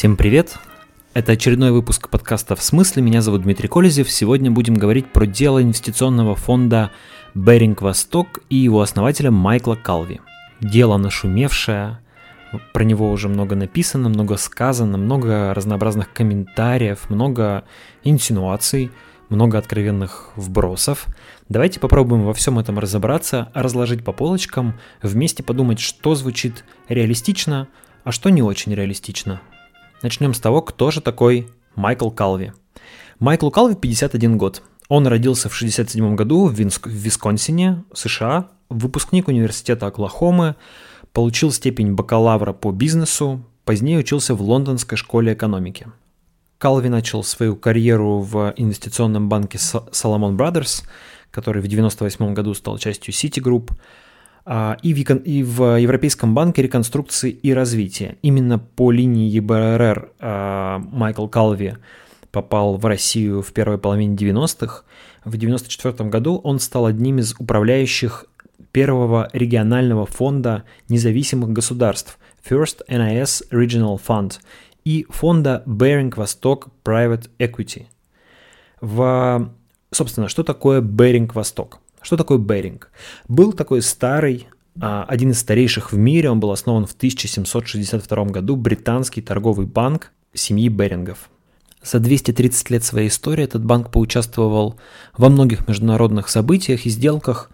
Всем привет! Это очередной выпуск подкаста «В смысле?». Меня зовут Дмитрий Колезев. Сегодня будем говорить про дело инвестиционного фонда «Беринг Восток» и его основателя Майкла Калви. Дело нашумевшее, про него уже много написано, много сказано, много разнообразных комментариев, много инсинуаций, много откровенных вбросов. Давайте попробуем во всем этом разобраться, разложить по полочкам, вместе подумать, что звучит реалистично, а что не очень реалистично. Начнем с того, кто же такой Майкл Калви. Майклу Калви 51 год. Он родился в 67 году в, Винск, в Висконсине, США, выпускник университета Оклахомы, получил степень бакалавра по бизнесу, позднее учился в Лондонской школе экономики. Калви начал свою карьеру в инвестиционном банке Salomon Brothers, который в 1998 году стал частью Citigroup, а, и в, и в Европейском банке реконструкции и развития. Именно по линии ЕБРР а, Майкл Калви попал в Россию в первой половине 90-х. В 1994 году он стал одним из управляющих первого регионального фонда независимых государств First NIS Regional Fund и фонда Bering Восток Private Equity. В, собственно, что такое Bering Восток? Что такое Беринг? Был такой старый, а, один из старейших в мире, он был основан в 1762 году, британский торговый банк семьи Берингов. За 230 лет своей истории этот банк поучаствовал во многих международных событиях и сделках.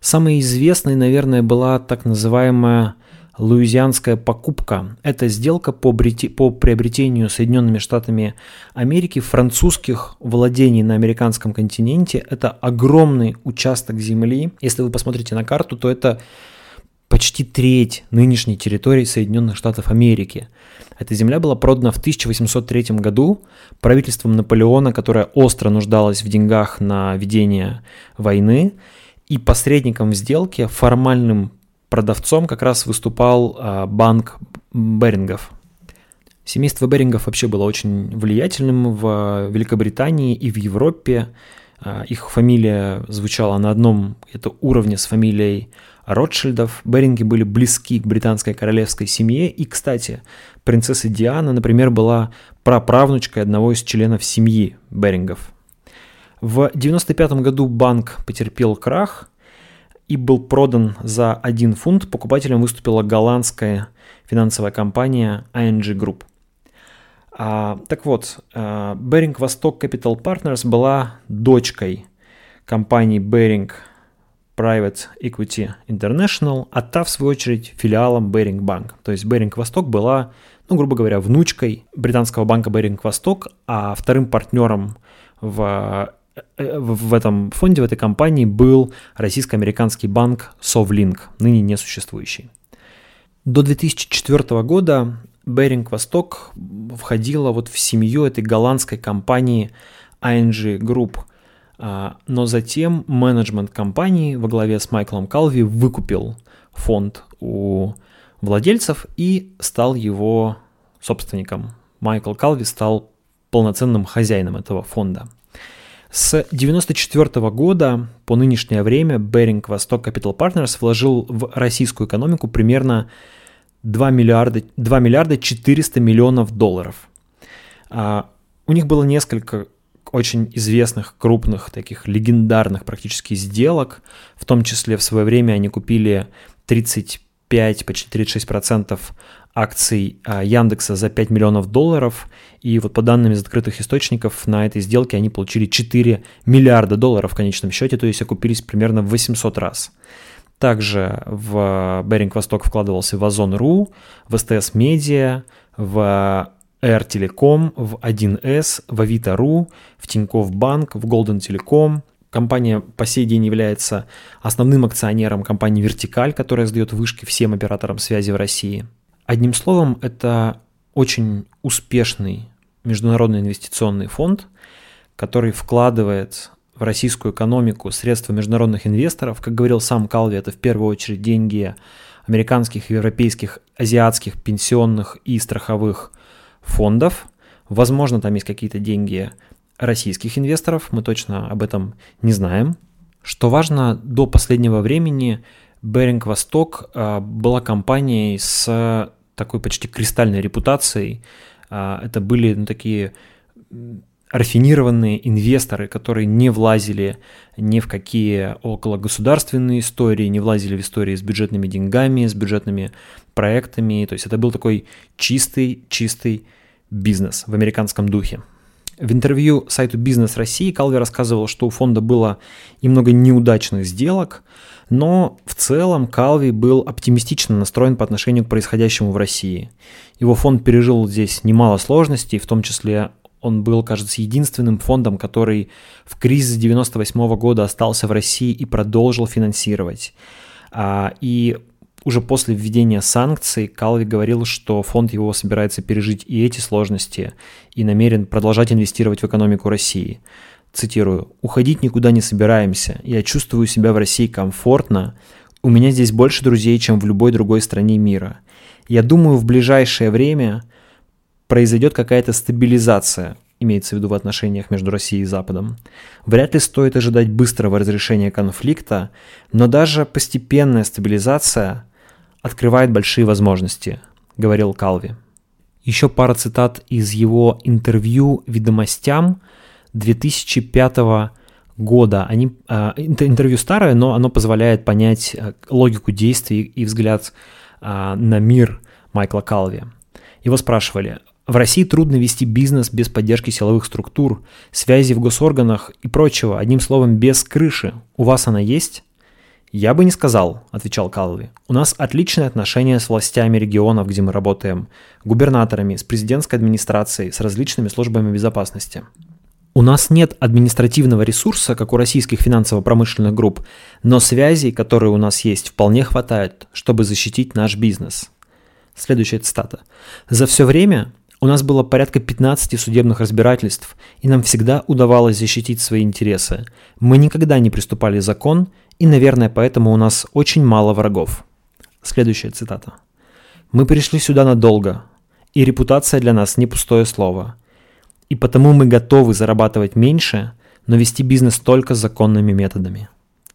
Самой известной, наверное, была так называемая луизианская покупка. Это сделка по, брити... по приобретению Соединенными Штатами Америки французских владений на американском континенте. Это огромный участок земли. Если вы посмотрите на карту, то это почти треть нынешней территории Соединенных Штатов Америки. Эта земля была продана в 1803 году правительством Наполеона, которое остро нуждалось в деньгах на ведение войны. И посредником в сделке, формальным продавцом как раз выступал а, банк Берингов. Семейство Берингов вообще было очень влиятельным в Великобритании и в Европе. А, их фамилия звучала на одном это уровне с фамилией Ротшильдов. Беринги были близки к британской королевской семье. И, кстати, принцесса Диана, например, была праправнучкой одного из членов семьи Берингов. В 1995 году банк потерпел крах – и был продан за 1 фунт, покупателем выступила голландская финансовая компания ING Group. А, так вот, Bering Восток Capital Partners была дочкой компании Bering Private Equity International, а та, в свою очередь, филиалом Bering Bank. То есть Bering Восток была, ну, грубо говоря, внучкой британского банка Bering Восток, а вторым партнером в в этом фонде, в этой компании был российско-американский банк Совлинк, ныне несуществующий. До 2004 года Беринг Восток входила вот в семью этой голландской компании ING Group, а, но затем менеджмент компании во главе с Майклом Калви выкупил фонд у владельцев и стал его собственником. Майкл Калви стал полноценным хозяином этого фонда. С 1994 года по нынешнее время Bering Восток Capital Partners вложил в российскую экономику примерно 2 миллиарда, 2 миллиарда 400 миллионов долларов. А, у них было несколько очень известных, крупных, таких легендарных практически сделок. В том числе в свое время они купили 35, почти 36 процентов акций а, Яндекса за 5 миллионов долларов. И вот по данным из открытых источников на этой сделке они получили 4 миллиарда долларов в конечном счете, то есть окупились примерно в 800 раз. Также в Беринг Восток вкладывался в Озон.ру, в СТС Медиа, в Air Telecom, в 1С, в Авито.ру, в Тинькофф Банк, в Golden Telecom. Компания по сей день является основным акционером компании Вертикаль, которая сдает вышки всем операторам связи в России – Одним словом, это очень успешный международный инвестиционный фонд, который вкладывает в российскую экономику средства международных инвесторов. Как говорил сам Калви, это в первую очередь деньги американских, европейских, азиатских пенсионных и страховых фондов. Возможно, там есть какие-то деньги российских инвесторов, мы точно об этом не знаем. Что важно, до последнего времени Беринг Восток а, была компанией с такой почти кристальной репутацией А, это были ну, такие рафинированные инвесторы, которые не влазили ни в какие около государственные истории, не влазили в истории с бюджетными деньгами, с бюджетными проектами. То есть это был такой чистый-чистый бизнес в американском духе. В интервью сайту «Бизнес России» Калви рассказывал, что у фонда было и много неудачных сделок, но в целом Калви был оптимистично настроен по отношению к происходящему в России. Его фонд пережил здесь немало сложностей, в том числе он был, кажется, единственным фондом, который в кризис 98 года остался в России и продолжил финансировать. А, и уже после введения санкций Калви говорил, что фонд его собирается пережить и эти сложности и намерен продолжать инвестировать в экономику России. Цитирую, «Уходить никуда не собираемся. Я чувствую себя в России комфортно. У меня здесь больше друзей, чем в любой другой стране мира. Я думаю, в ближайшее время произойдет какая-то стабилизация, имеется в виду в отношениях между Россией и Западом. Вряд ли стоит ожидать быстрого разрешения конфликта, но даже постепенная стабилизация открывает большие возможности, говорил Калви. Еще пара цитат из его интервью «Ведомостям» 2005 года. Они, э, интервью старое, но оно позволяет понять э, логику действий и взгляд э, на мир Майкла Калви. Его спрашивали, в России трудно вести бизнес без поддержки силовых структур, связи в госорганах и прочего, одним словом, без крыши. У вас она есть? «Я бы не сказал», — отвечал Калви. «У нас отличные отношения с властями регионов, где мы работаем, губернаторами, с президентской администрацией, с различными службами безопасности. У нас нет административного ресурса, как у российских финансово-промышленных групп, но связей, которые у нас есть, вполне хватает, чтобы защитить наш бизнес». Следующая цитата. «За все время у нас было порядка 15 судебных разбирательств, и нам всегда удавалось защитить свои интересы. Мы никогда не приступали закон, и, наверное, поэтому у нас очень мало врагов. Следующая цитата. «Мы пришли сюда надолго, и репутация для нас не пустое слово. И потому мы готовы зарабатывать меньше, но вести бизнес только законными методами».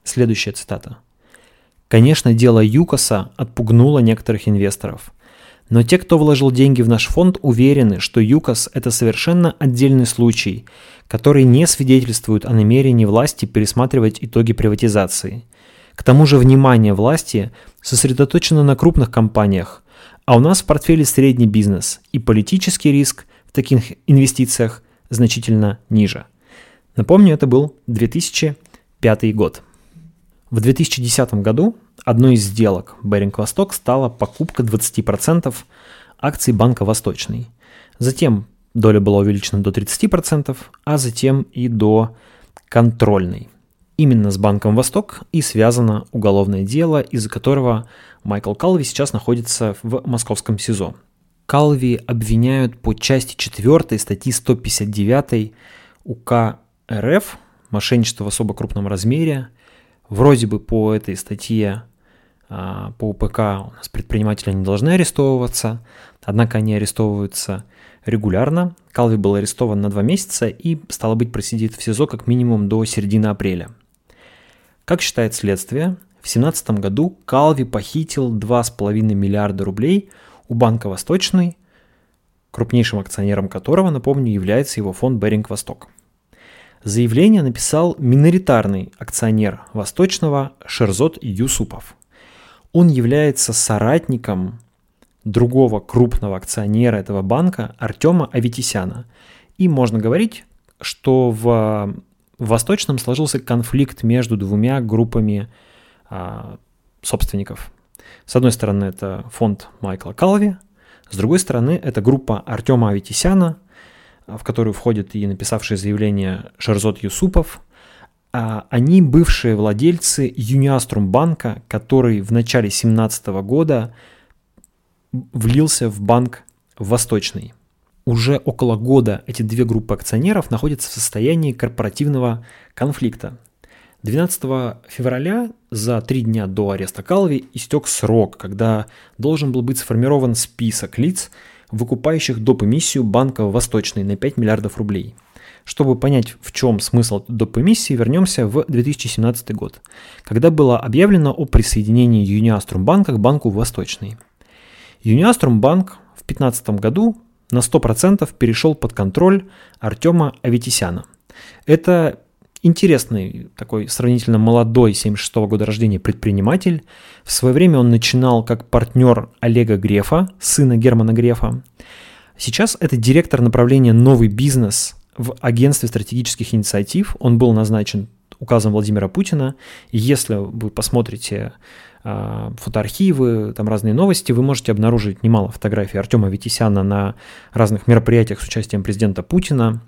Следующая цитата. Конечно, дело ЮКОСа отпугнуло некоторых инвесторов. Но те, кто вложил деньги в наш фонд, уверены, что ЮКОС – это совершенно отдельный случай, который не свидетельствует о намерении власти пересматривать итоги приватизации. К тому же внимание власти сосредоточено на крупных компаниях, а у нас в портфеле средний бизнес, и политический риск в таких инвестициях значительно ниже. Напомню, это был 2005 год. В 2010 году одной из сделок Беринг Восток стала покупка 20% акций Банка Восточный. Затем доля была увеличена до 30%, а затем и до контрольной. Именно с Банком Восток и связано уголовное дело, из-за которого Майкл Калви сейчас находится в московском СИЗО. Калви обвиняют по части 4 статьи 159 УК РФ «Мошенничество в особо крупном размере». Вроде бы по этой статье по УПК у нас предприниматели не должны арестовываться, однако они арестовываются регулярно. Калви был арестован на два месяца и, стало быть, просидит в СИЗО как минимум до середины апреля. Как считает следствие, в 2017 году Калви похитил 2,5 миллиарда рублей у Банка Восточный, крупнейшим акционером которого, напомню, является его фонд Беринг Восток. Заявление написал миноритарный акционер Восточного Шерзот Юсупов. Он является соратником другого крупного акционера этого банка Артема Аветисяна. И можно говорить, что в, Восточном сложился конфликт между двумя группами а, собственников. С одной стороны, это фонд Майкла Калви, с другой стороны, это группа Артема Аветисяна, в которую входит и написавший заявление Шерзот Юсупов. А, они бывшие владельцы Юниаструм банка, который в начале 2017 года влился в банк Восточный. Уже около года эти две группы акционеров находятся в состоянии корпоративного конфликта. 12 февраля, за три дня до ареста Калви, истек срок, когда должен был быть сформирован список лиц, выкупающих доп. эмиссию банка Восточный на 5 миллиардов рублей. Чтобы понять, в чем смысл доп. вернемся в 2017 год, когда было объявлено о присоединении Юниаструм банка к банку Восточный – Юниаструм банк в 2015 году на 100% перешел под контроль Артема Аветисяна. Это интересный, такой сравнительно молодой, 76 -го года рождения предприниматель. В свое время он начинал как партнер Олега Грефа, сына Германа Грефа. Сейчас это директор направления «Новый бизнес» в агентстве стратегических инициатив. Он был назначен указом Владимира Путина. И если вы посмотрите э, фотоархивы, там разные новости, вы можете обнаружить немало фотографий Артема Витисяна на разных мероприятиях с участием президента Путина.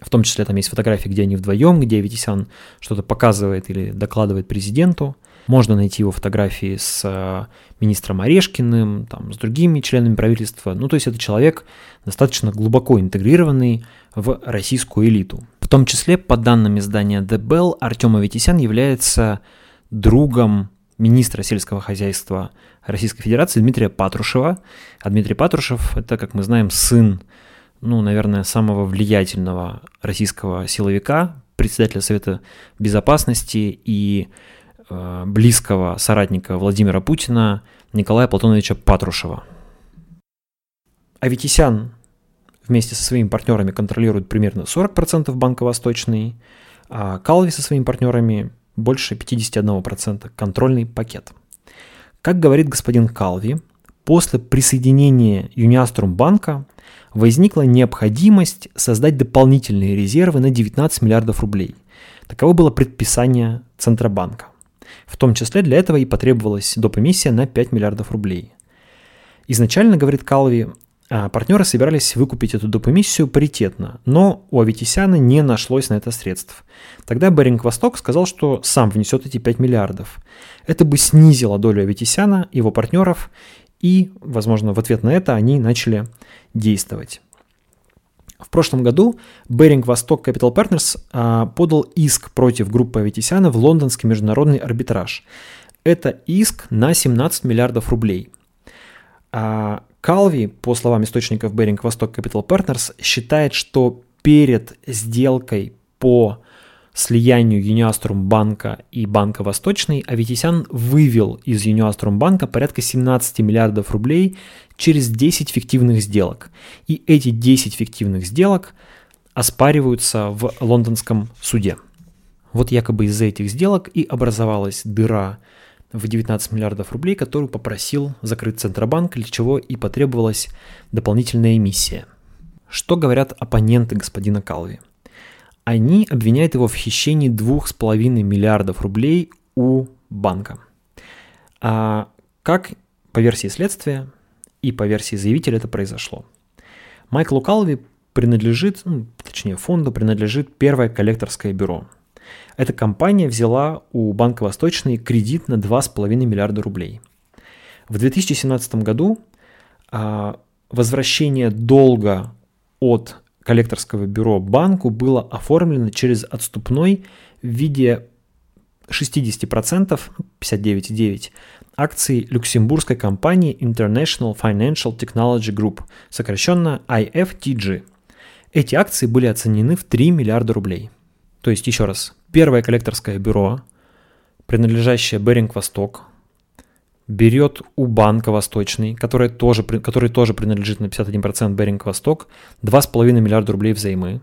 В том числе там есть фотографии, где они вдвоем, где Витисян что-то показывает или докладывает президенту. Можно найти его фотографии с э, министром Орешкиным, там, с другими членами правительства. Ну, то есть это человек достаточно глубоко интегрированный в российскую элиту. В том числе, по данным издания The Bell, Артем Аветисян является другом министра сельского хозяйства Российской Федерации Дмитрия Патрушева. А Дмитрий Патрушев – это, как мы знаем, сын, ну, наверное, самого влиятельного российского силовика, председателя Совета Безопасности и Э, близкого соратника Владимира Путина Николая Платоновича Патрушева. Аветисян вместе со своими партнерами контролирует примерно 40% Банка Восточный, а Калви со своими партнерами больше 51% контрольный пакет. Как говорит господин Калви, после присоединения Юниаструм банка возникла необходимость создать дополнительные резервы на 19 миллиардов рублей. Таково было предписание Центробанка. В том числе для этого и потребовалась доп. эмиссия на 5 миллиардов рублей. Изначально, говорит Калви, партнеры собирались выкупить эту доп. эмиссию паритетно, но у Аветисяна не нашлось на это средств. Тогда Беринг Восток сказал, что сам внесет эти 5 миллиардов. Это бы снизило долю Аветисяна, его партнеров, и, возможно, в ответ на это они начали действовать. В прошлом году Bering Восток Capital Partners а, подал иск против группы Аветисяна в лондонский международный арбитраж. Это иск на 17 миллиардов рублей. Калви, по словам источников Bering Восток Capital Partners, считает, что перед сделкой по слиянию Юниаструм банка и банка Восточный, Аветисян вывел из Юниаструм банка порядка 17 миллиардов рублей через 10 фиктивных сделок. И эти 10 фиктивных сделок оспариваются в лондонском суде. Вот якобы из-за этих сделок и образовалась дыра в 19 миллиардов рублей, которую попросил закрыть Центробанк, для чего и потребовалась дополнительная эмиссия. Что говорят оппоненты господина Калви? Они обвиняют его в хищении 2,5 миллиардов рублей у банка. А как по версии следствия и по версии заявителя это произошло? Майклу Калви принадлежит, ну, точнее фонду принадлежит первое коллекторское бюро. Эта компания взяла у Банка Восточный кредит на 2,5 миллиарда рублей. В 2017 году а, возвращение долга от коллекторского бюро банку было оформлено через отступной в виде 60%, 59,9% акций люксембургской компании International Financial Technology Group, сокращенно IFTG. Эти акции были оценены в 3 миллиарда рублей. То есть, еще раз, первое коллекторское бюро, принадлежащее Беринг Восток, берет у банка Восточный, который тоже, который тоже принадлежит на 51% Беринг Восток, 2,5 миллиарда рублей взаймы.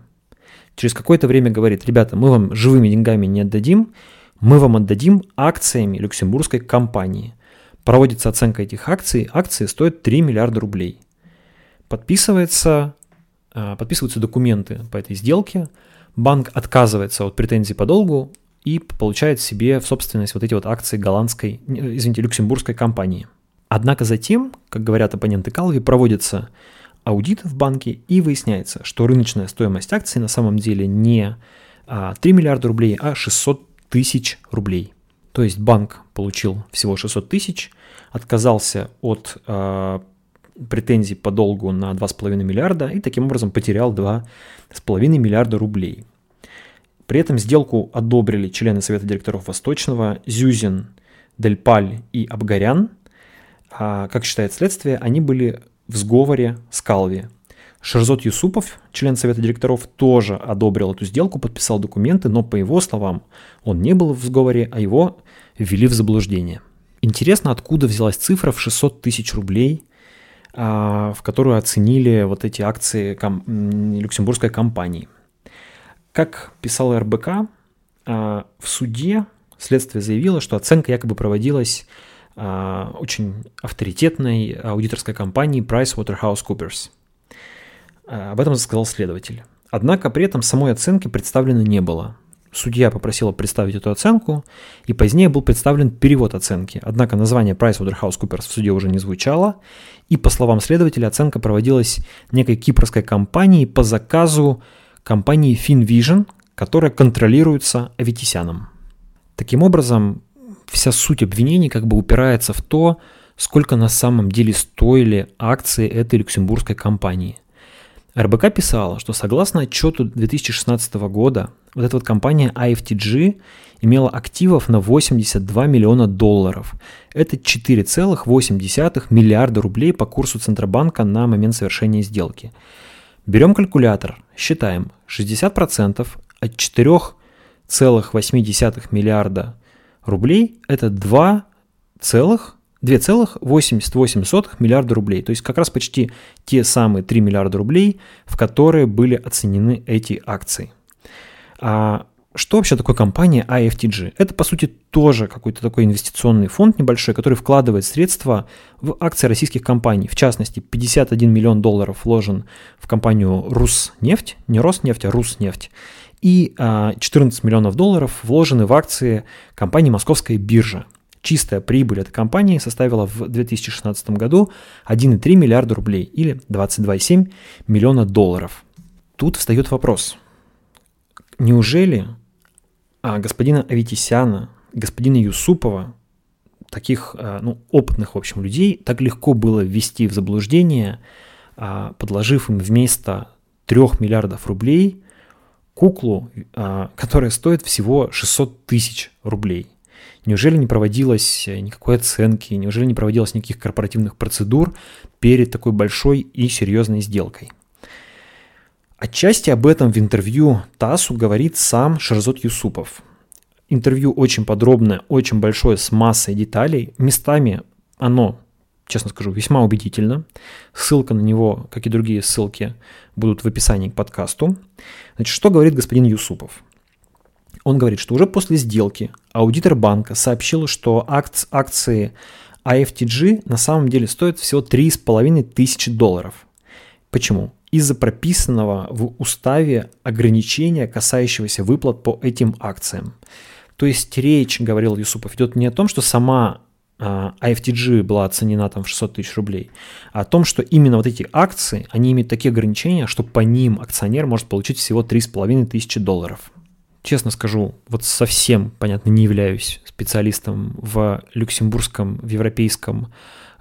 Через какое-то время говорит, ребята, мы вам живыми деньгами не отдадим, мы вам отдадим акциями люксембургской компании. Проводится оценка этих акций, акции стоят 3 миллиарда рублей. Подписывается, а, подписываются документы по этой сделке, банк отказывается от претензий по долгу, и получает себе в собственность вот эти вот акции голландской, извините, люксембургской компании. Однако затем, как говорят оппоненты Калви, проводится аудит в банке и выясняется, что рыночная стоимость акций на самом деле не 3 а, миллиарда рублей, а 600 тысяч рублей. То есть банк получил всего 600 тысяч, отказался от э, претензий по долгу на 2,5 миллиарда и таким образом потерял 2,5 миллиарда рублей. При этом сделку одобрили члены Совета директоров Восточного Зюзин, Дельпаль и Абгарян. А, как считает следствие, они были в сговоре с Калви. Шерзот Юсупов, член Совета директоров, тоже одобрил эту сделку, подписал документы, но по его словам он не был в сговоре, а его ввели в заблуждение. Интересно, откуда взялась цифра в 600 тысяч рублей в которую оценили вот эти акции ком- люксембургской компании. Как писал РБК, в суде следствие заявило, что оценка якобы проводилась очень авторитетной аудиторской компанией PricewaterhouseCoopers. Об этом сказал следователь. Однако при этом самой оценки представлено не было. Судья попросила представить эту оценку, и позднее был представлен перевод оценки. Однако название PricewaterhouseCoopers в суде уже не звучало, и, по словам следователя, оценка проводилась некой кипрской компанией по заказу компании FinVision, которая контролируется Аветисяном. Таким образом, вся суть обвинений как бы упирается в то, сколько на самом деле стоили акции этой люксембургской компании – РБК писала, что согласно отчету 2016 года, вот эта вот компания IFTG имела активов на 82 миллиона долларов. Это 4,8 миллиарда рублей по курсу Центробанка на момент совершения сделки. Берем калькулятор, считаем 60% от 4,8 миллиарда рублей – это 2 целых 2,88 миллиарда рублей. То есть как раз почти те самые 3 миллиарда рублей, в которые были оценены эти акции. А что вообще такое компания IFTG? Это, по сути, тоже какой-то такой инвестиционный фонд небольшой, который вкладывает средства в акции российских компаний. В частности, 51 миллион долларов вложен в компанию Руснефть, не Роснефть, а Руснефть. И 14 а, миллионов долларов вложены в акции компании Московская биржа. Чистая прибыль этой компании составила в 2016 году 1,3 миллиарда рублей или 22,7 миллиона долларов. Тут встает вопрос. Неужели а, господина Аветисяна, господина Юсупова, таких а, ну, опытных, в общем, людей, так легко было ввести в заблуждение, а, подложив им вместо 3 миллиардов рублей куклу, которая стоит всего 600 тысяч рублей – Неужели не проводилось э, никакой оценки, неужели не проводилось никаких корпоративных процедур перед такой большой и серьезной сделкой? Отчасти об этом в интервью ТАССу говорит сам Шарзот Юсупов. Интервью очень подробное, очень большое, с массой деталей. Местами оно, честно скажу, весьма убедительно. Ссылка на него, как и другие ссылки, будут в описании к подкасту. Значит, что говорит господин Юсупов? Он говорит, что уже после сделки аудитор банка сообщил, что акции IFTG на самом деле стоят всего 3,5 тысячи долларов. Почему? Из-за прописанного в уставе ограничения, касающегося выплат по этим акциям. То есть речь, говорил Юсупов, идет не о том, что сама IFTG а, была оценена там в 600 тысяч рублей, а о том, что именно вот эти акции, они имеют такие ограничения, что по ним акционер может получить всего 3,5 тысячи долларов честно скажу, вот совсем, понятно, не являюсь специалистом в люксембургском, в европейском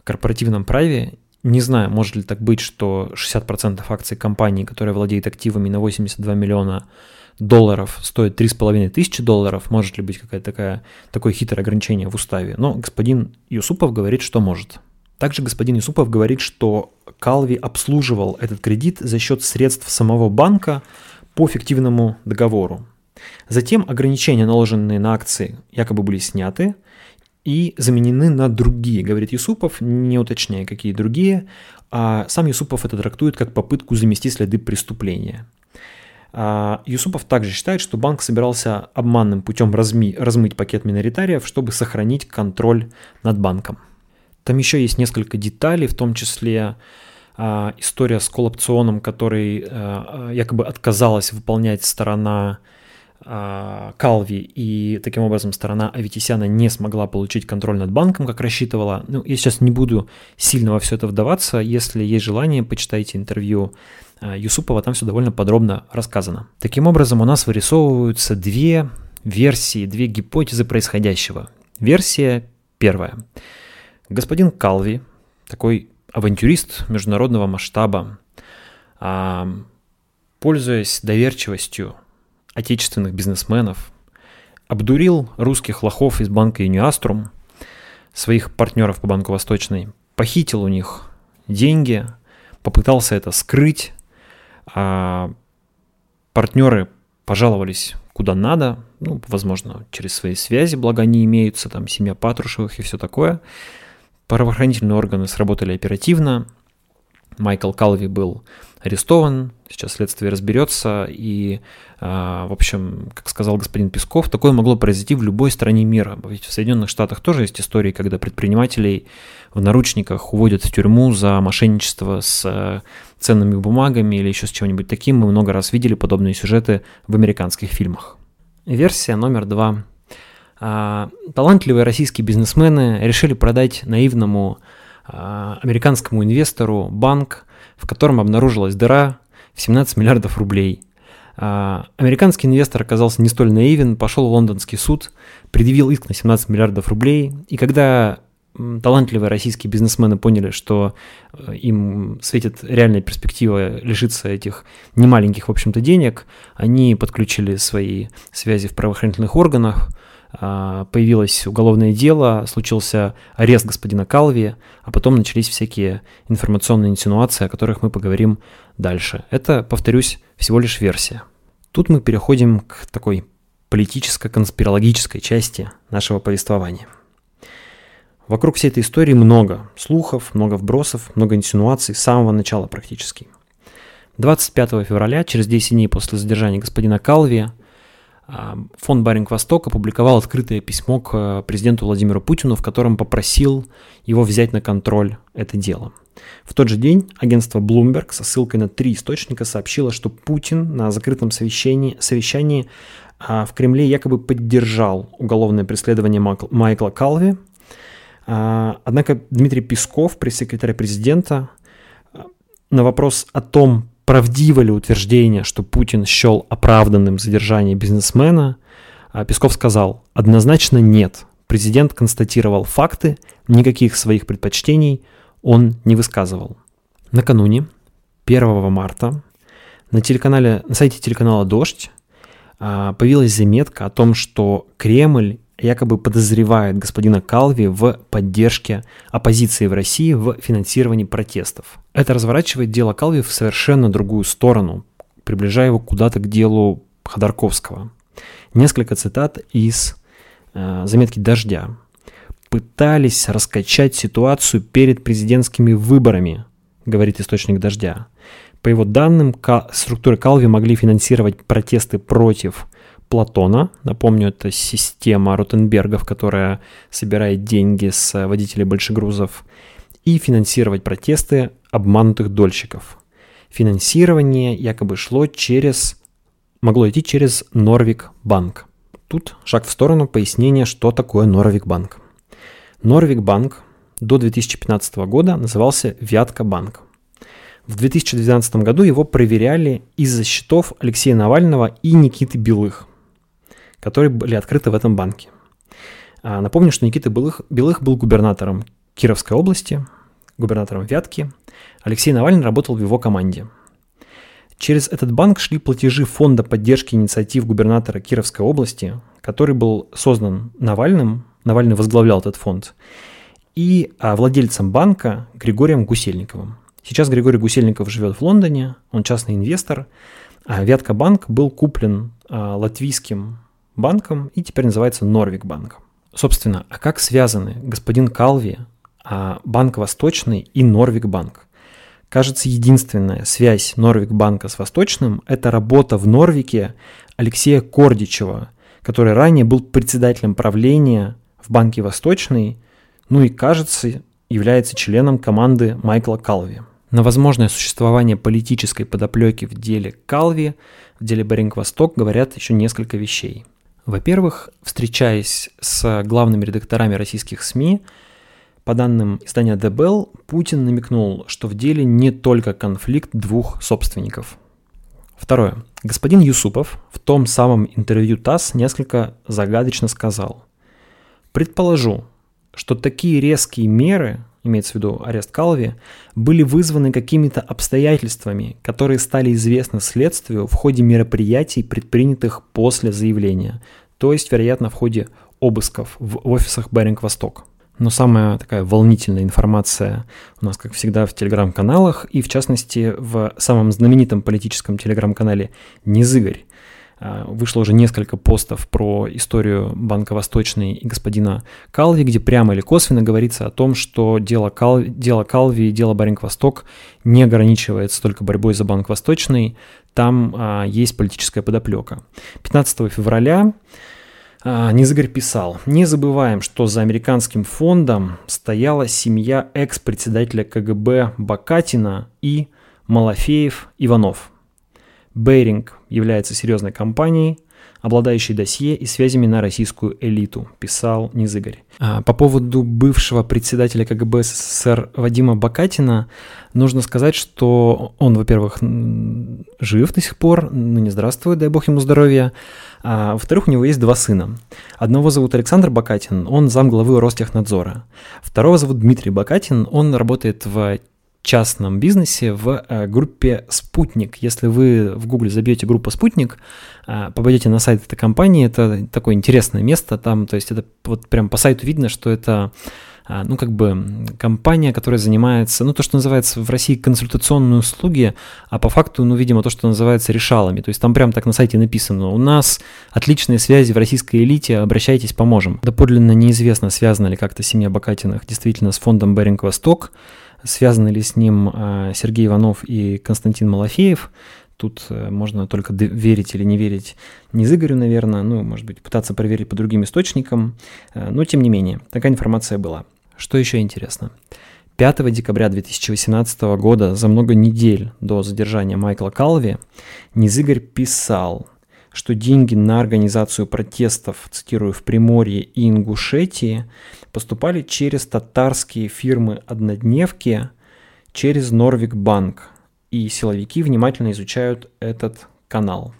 корпоративном праве. Не знаю, может ли так быть, что 60% акций компании, которая владеет активами на 82 миллиона долларов, стоит 3,5 тысячи долларов. Может ли быть какое-то такое, такое хитрое ограничение в уставе? Но господин Юсупов говорит, что может. Также господин Юсупов говорит, что Калви обслуживал этот кредит за счет средств самого банка по фиктивному договору. Затем ограничения, наложенные на акции, якобы были сняты и заменены на другие, говорит Юсупов, не уточняя, какие другие. А сам Юсупов это трактует как попытку замести следы преступления. А Юсупов также считает, что банк собирался обманным путем разми, размыть пакет миноритариев, чтобы сохранить контроль над банком. Там еще есть несколько деталей, в том числе а, история с коллапционом, который а, якобы отказалась выполнять сторона Калви, и таким образом сторона Аветисяна не смогла получить контроль над банком, как рассчитывала. Ну, я сейчас не буду сильно во все это вдаваться. Если есть желание, почитайте интервью а, Юсупова, там все довольно подробно рассказано. Таким образом, у нас вырисовываются две версии, две гипотезы происходящего. Версия первая. Господин Калви, такой авантюрист международного масштаба, а, пользуясь доверчивостью отечественных бизнесменов, обдурил русских лохов из банка Юниаструм, своих партнеров по Банку Восточной, похитил у них деньги, попытался это скрыть, а партнеры пожаловались куда надо, ну, возможно, через свои связи, благо они имеются, там, семья Патрушевых и все такое. Правоохранительные органы сработали оперативно, Майкл Калви был арестован, сейчас следствие разберется, и, а, в общем, как сказал господин Песков, такое могло произойти в любой стране мира. Ведь в Соединенных Штатах тоже есть истории, когда предпринимателей в наручниках уводят в тюрьму за мошенничество с э, ценными бумагами или еще с чем-нибудь таким. Мы много раз видели подобные сюжеты в американских фильмах. Версия номер два. А, талантливые российские бизнесмены решили продать наивному а, американскому инвестору банк, в котором обнаружилась дыра в 17 миллиардов рублей. А, американский инвестор оказался не столь наивен, пошел в лондонский суд, предъявил иск на 17 миллиардов рублей, и когда талантливые российские бизнесмены поняли, что э, им светит реальная перспектива лишиться этих немаленьких, в общем-то, денег, они подключили свои связи в правоохранительных органах, а, появилось уголовное дело, случился арест господина Калви, а потом начались всякие информационные инсинуации, о которых мы поговорим дальше. Это, повторюсь, всего лишь версия. Тут мы переходим к такой политическо-конспирологической части нашего повествования. Вокруг всей этой истории много слухов, много вбросов, много инсинуаций с самого начала практически. 25 февраля, через 10 дней после задержания господина Калви, а, фонд Баринг Восток опубликовал открытое письмо к э, президенту Владимиру Путину, в котором попросил его взять на контроль это дело. В тот же день агентство Bloomberg со ссылкой на три источника сообщило, что Путин на закрытом совещании, совещании а, в Кремле якобы поддержал уголовное преследование Майкла Калви. А, однако Дмитрий Песков, пресс-секретарь президента, на вопрос о том, правдиво ли утверждение, что Путин счел оправданным задержание бизнесмена, а Песков сказал, однозначно нет. Президент констатировал факты, никаких своих предпочтений он не высказывал. Накануне, 1 марта, на, телеканале, на сайте телеканала «Дождь» а, появилась заметка о том, что Кремль якобы подозревает господина Калви в поддержке оппозиции в России в финансировании протестов. Это разворачивает дело Калви в совершенно другую сторону, приближая его куда-то к делу Ходорковского. Несколько цитат из э, заметки «Дождя». «Пытались раскачать ситуацию перед президентскими выборами», говорит источник «Дождя». По его данным, структуры Калви могли финансировать протесты против Платона. Напомню, это система Ротенбергов, которая собирает деньги с водителей большегрузов и финансировать протесты обманутых дольщиков. Финансирование якобы шло через, могло идти через Норвик Банк. Тут шаг в сторону пояснения, что такое Норвик Банк. Норвик Банк до 2015 года назывался Вятка Банк. В 2012 году его проверяли из-за счетов Алексея Навального и Никиты Белых которые были открыты в этом банке. А, напомню, что Никита Белых, Белых был губернатором Кировской области, губернатором Вятки. Алексей Навальный работал в его команде. Через этот банк шли платежи Фонда поддержки инициатив губернатора Кировской области, который был создан Навальным, Навальный возглавлял этот фонд, и а, владельцем банка Григорием Гусельниковым. Сейчас Григорий Гусельников живет в Лондоне, он частный инвестор, а Вятка банк был куплен латвийским банком и теперь называется Норвик банк. Собственно, а как связаны господин Калви, а Банк Восточный и Норвик банк? Кажется, единственная связь Норвик банка с Восточным – это работа в Норвике Алексея Кордичева, который ранее был председателем правления в Банке Восточный, ну и, кажется, является членом команды Майкла Калви. На возможное существование политической подоплеки в деле Калви, в деле Беринг Восток говорят еще несколько вещей – во-первых, встречаясь с главными редакторами российских СМИ, по данным издания The Bell, Путин намекнул, что в деле не только конфликт двух собственников. Второе. Господин Юсупов в том самом интервью ТАСС несколько загадочно сказал. Предположу, что такие резкие меры имеется в виду арест Калви, были вызваны какими-то обстоятельствами, которые стали известны следствию в ходе мероприятий, предпринятых после заявления, то есть, вероятно, в ходе обысков в офисах Беринг Восток. Но самая такая волнительная информация у нас, как всегда, в телеграм-каналах, и в частности в самом знаменитом политическом телеграм-канале «Низыгорь», а, вышло уже несколько постов про историю Банка Восточный и господина Калви, где прямо или косвенно говорится о том, что дело, Кал... дело Калви и дело Баринг Восток не ограничивается только борьбой за Банк Восточный, там а, есть политическая подоплека. 15 февраля а, Низыгорь писал, не забываем, что за американским фондом стояла семья экс-председателя КГБ Бакатина и Малафеев Иванов. Бейринг является серьезной компанией, обладающий досье и связями на российскую элиту, писал Низыгорь. А, по поводу бывшего председателя КГБ СССР Вадима Бакатина нужно сказать, что он, во-первых, жив до сих пор, ну не здравствует, дай бог ему здоровья, а во-вторых, у него есть два сына. Одного зовут Александр Бакатин, он замглавы Ростехнадзора. Второго зовут Дмитрий Бакатин, он работает в частном бизнесе в э, группе «Спутник». Если вы в Гугле забьете группу «Спутник», э, попадете на сайт этой компании, это такое интересное место там, то есть это вот прям по сайту видно, что это э, ну, как бы компания, которая занимается, ну, то, что называется в России консультационные услуги, а по факту, ну, видимо, то, что называется решалами. То есть там прям так на сайте написано, у нас отличные связи в российской элите, обращайтесь, поможем. Доподлинно неизвестно, связана ли как-то семья Бакатиных действительно с фондом Беринг Восток, Связаны ли с ним а, Сергей Иванов и Константин Малафеев? Тут э, можно только верить или не верить не Игорю, наверное, ну, может быть, пытаться проверить по другим источникам, э, но тем не менее, такая информация была. Что еще интересно? 5 декабря 2018 года, за много недель до задержания Майкла Калви, Низыгорь писал, что деньги на организацию протестов, цитирую, в Приморье и Ингушетии поступали через татарские фирмы-однодневки, через Норвик Банк, и силовики внимательно изучают этот канал.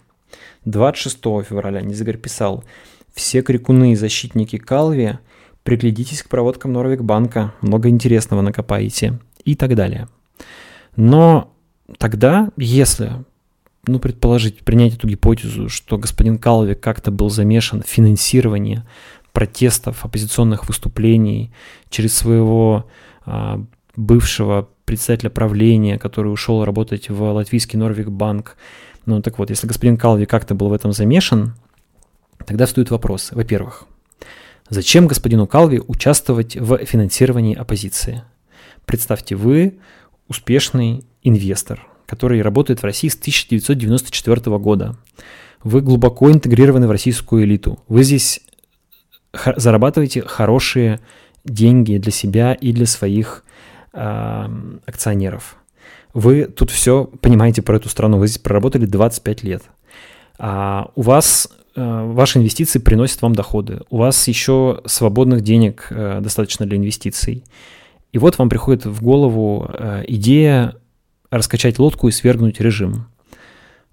26 февраля Низагар писал, все крикуны и защитники Калви, приглядитесь к проводкам Норвик Банка, много интересного накопаете и так далее. Но тогда, если ну, предположить, принять эту гипотезу, что господин Калви как-то был замешан в финансировании протестов, оппозиционных выступлений через своего а, бывшего председателя правления, который ушел работать в латвийский Норвик банк. Ну так вот, если господин Калви как-то был в этом замешан, тогда встает вопрос. Во-первых, зачем господину Калви участвовать в финансировании оппозиции? Представьте, вы успешный инвестор, который работает в России с 1994 года. Вы глубоко интегрированы в российскую элиту. Вы здесь зарабатываете хорошие деньги для себя и для своих э, акционеров. Вы тут все понимаете про эту страну. Вы здесь проработали 25 лет. А у вас э, ваши инвестиции приносят вам доходы. У вас еще свободных денег э, достаточно для инвестиций. И вот вам приходит в голову э, идея раскачать лодку и свергнуть режим.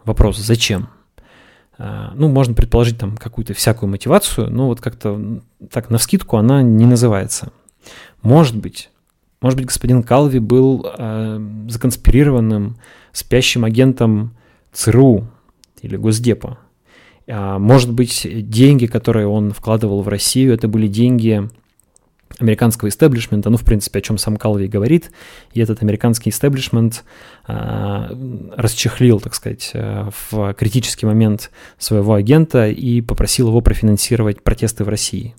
Вопрос, зачем? А, ну, можно предположить там какую-то всякую мотивацию, но вот как-то так на вскидку она не называется. Может быть, может быть, господин Калви был э, законспирированным спящим агентом ЦРУ или Госдепа. А может быть, деньги, которые он вкладывал в Россию, это были деньги американского истеблишмента, ну, в принципе, о чем сам Калви говорит, и этот американский истеблишмент э, расчехлил, так сказать, э, в критический момент своего агента и попросил его профинансировать протесты в России.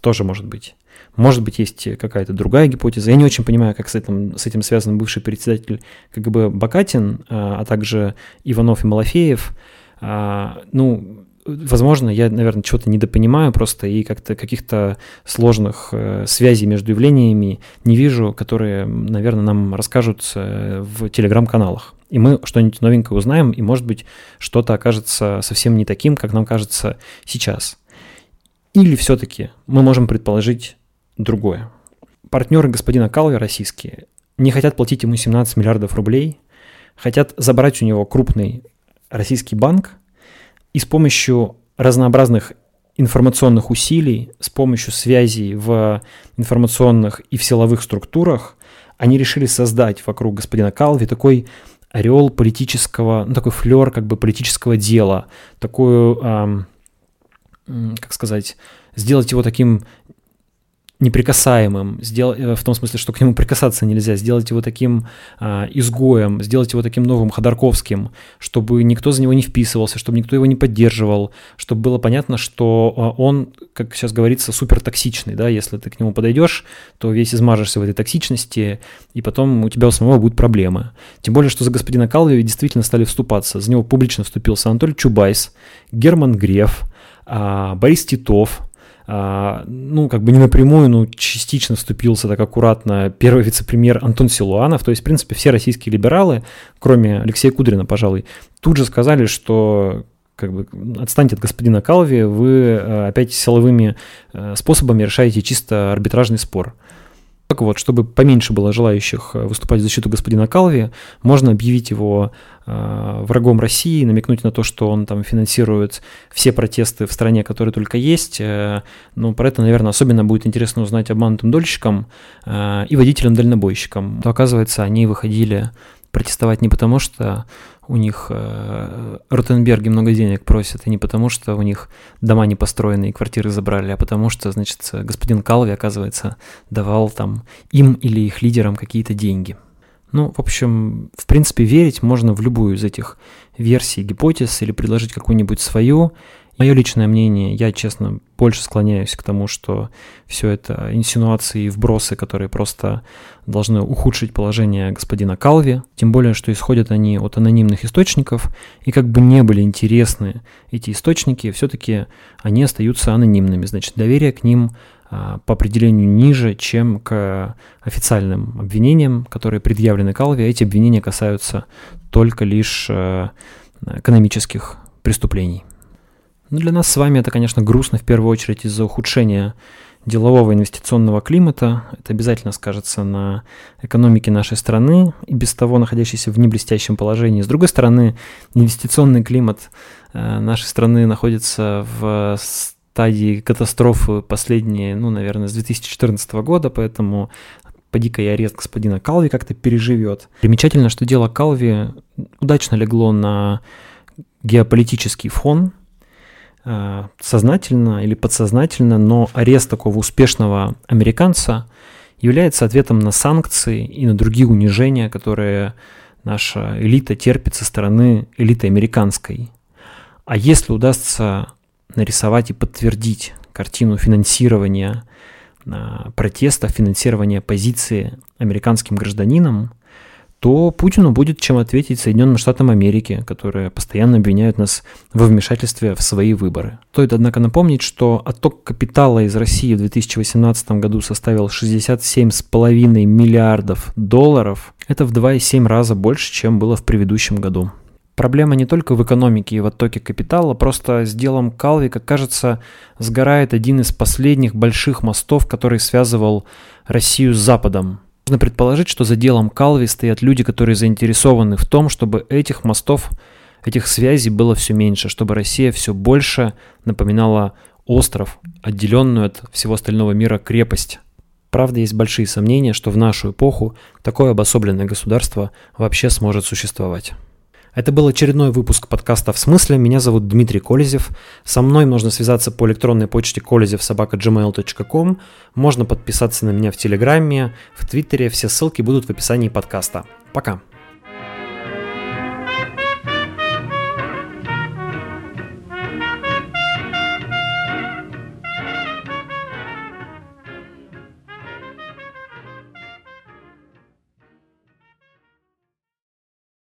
Тоже может быть. Может быть, есть какая-то другая гипотеза. Я не очень понимаю, как с этим, с этим связан бывший председатель КГБ Бакатин, а, а также Иванов и Малафеев. А, ну, возможно, я, наверное, чего-то недопонимаю просто и как-то каких-то сложных э, связей между явлениями не вижу, которые, наверное, нам расскажут э, в телеграм-каналах. И мы что-нибудь новенькое узнаем, и, может быть, что-то окажется совсем не таким, как нам кажется сейчас. Или все-таки мы можем предположить другое. Партнеры господина Калви российские не хотят платить ему 17 миллиардов рублей, хотят забрать у него крупный российский банк – и с помощью разнообразных информационных усилий, с помощью связей в информационных и в силовых структурах, они решили создать вокруг господина Калви такой орел политического, ну, такой флер как бы политического дела, такую, эм, как сказать, сделать его таким неприкасаемым, сдел... Э, в том смысле, что к нему прикасаться нельзя, сделать его таким а, изгоем, сделать его таким новым Ходорковским, чтобы никто за него не вписывался, чтобы никто его не поддерживал, чтобы было понятно, что а, он, как сейчас говорится, супер токсичный, да, если ты к нему подойдешь, то весь измажешься в этой токсичности, и потом у тебя у самого будут проблемы. Тем более, что за господина Калви действительно стали вступаться. За него публично вступился Анатолий Чубайс, Герман Греф, а, Борис Титов, ну, как бы не напрямую, но частично вступился так аккуратно первый вице-премьер Антон Силуанов. То есть, в принципе, все российские либералы, кроме Алексея Кудрина, пожалуй, тут же сказали, что как бы отстаньте от господина Калви, вы э, опять силовыми э, способами решаете чисто арбитражный спор. Так вот, чтобы поменьше было желающих выступать в защиту господина Калви, можно объявить его врагом России, намекнуть на то, что он там финансирует все протесты в стране, которые только есть. Э, ну, про это, наверное, особенно будет интересно узнать обманутым дольщикам э, и водителям-дальнобойщикам. То, оказывается, они выходили протестовать не потому, что у них э, Ротенберги много денег просят, и не потому, что у них дома не построены и квартиры забрали, а потому что, значит, господин Калви, оказывается, давал там им или их лидерам какие-то деньги. Ну, в общем, в принципе, верить можно в любую из этих версий, гипотез или предложить какую-нибудь свою, Мое личное мнение, я, честно, больше склоняюсь к тому, что все это инсинуации и вбросы, которые просто должны ухудшить положение господина Калви, тем более, что исходят они от анонимных источников, и как бы не были интересны эти источники, все-таки они остаются анонимными, значит, доверие к ним по определению ниже, чем к официальным обвинениям, которые предъявлены Калви. Эти обвинения касаются только лишь а, экономических преступлений. Ну, для нас с вами это, конечно, грустно в первую очередь из-за ухудшения делового инвестиционного климата. Это обязательно скажется на экономике нашей страны, и без того находящейся в неблестящем положении. С другой стороны, инвестиционный климат э, нашей страны находится в стадии катастрофы последние, ну, наверное, с 2014 года, поэтому поди-ка и арест господина Калви как-то переживет. Примечательно, что дело Калви удачно легло на геополитический фон, Э, сознательно или подсознательно, но арест такого успешного американца является ответом на санкции и на другие унижения, которые наша элита терпит со стороны элиты американской. А если удастся нарисовать и подтвердить картину финансирования э, протеста, финансирования позиции американским гражданинам, то Путину будет чем ответить Соединенным Штатам Америки, которые постоянно обвиняют нас во вмешательстве в свои выборы. Стоит, однако, напомнить, что отток капитала из России в 2018 году составил 67,5 миллиардов долларов. Это в 2,7 раза больше, чем было в предыдущем году. Проблема не только в экономике и в оттоке капитала, просто с делом Калви, как кажется, сгорает один из последних больших мостов, который связывал Россию с Западом. Можно предположить, что за делом Калви стоят люди, которые заинтересованы в том, чтобы этих мостов, этих связей было все меньше, чтобы Россия все больше напоминала остров, отделенную от всего остального мира крепость. Правда, есть большие сомнения, что в нашу эпоху такое обособленное государство вообще сможет существовать. Это был очередной выпуск подкаста «В смысле?». Меня зовут Дмитрий Колезев. Со мной можно связаться по электронной почте kolezevsobaka.gmail.com. Можно подписаться на меня в Телеграме, в Твиттере. Все ссылки будут в описании подкаста. Пока.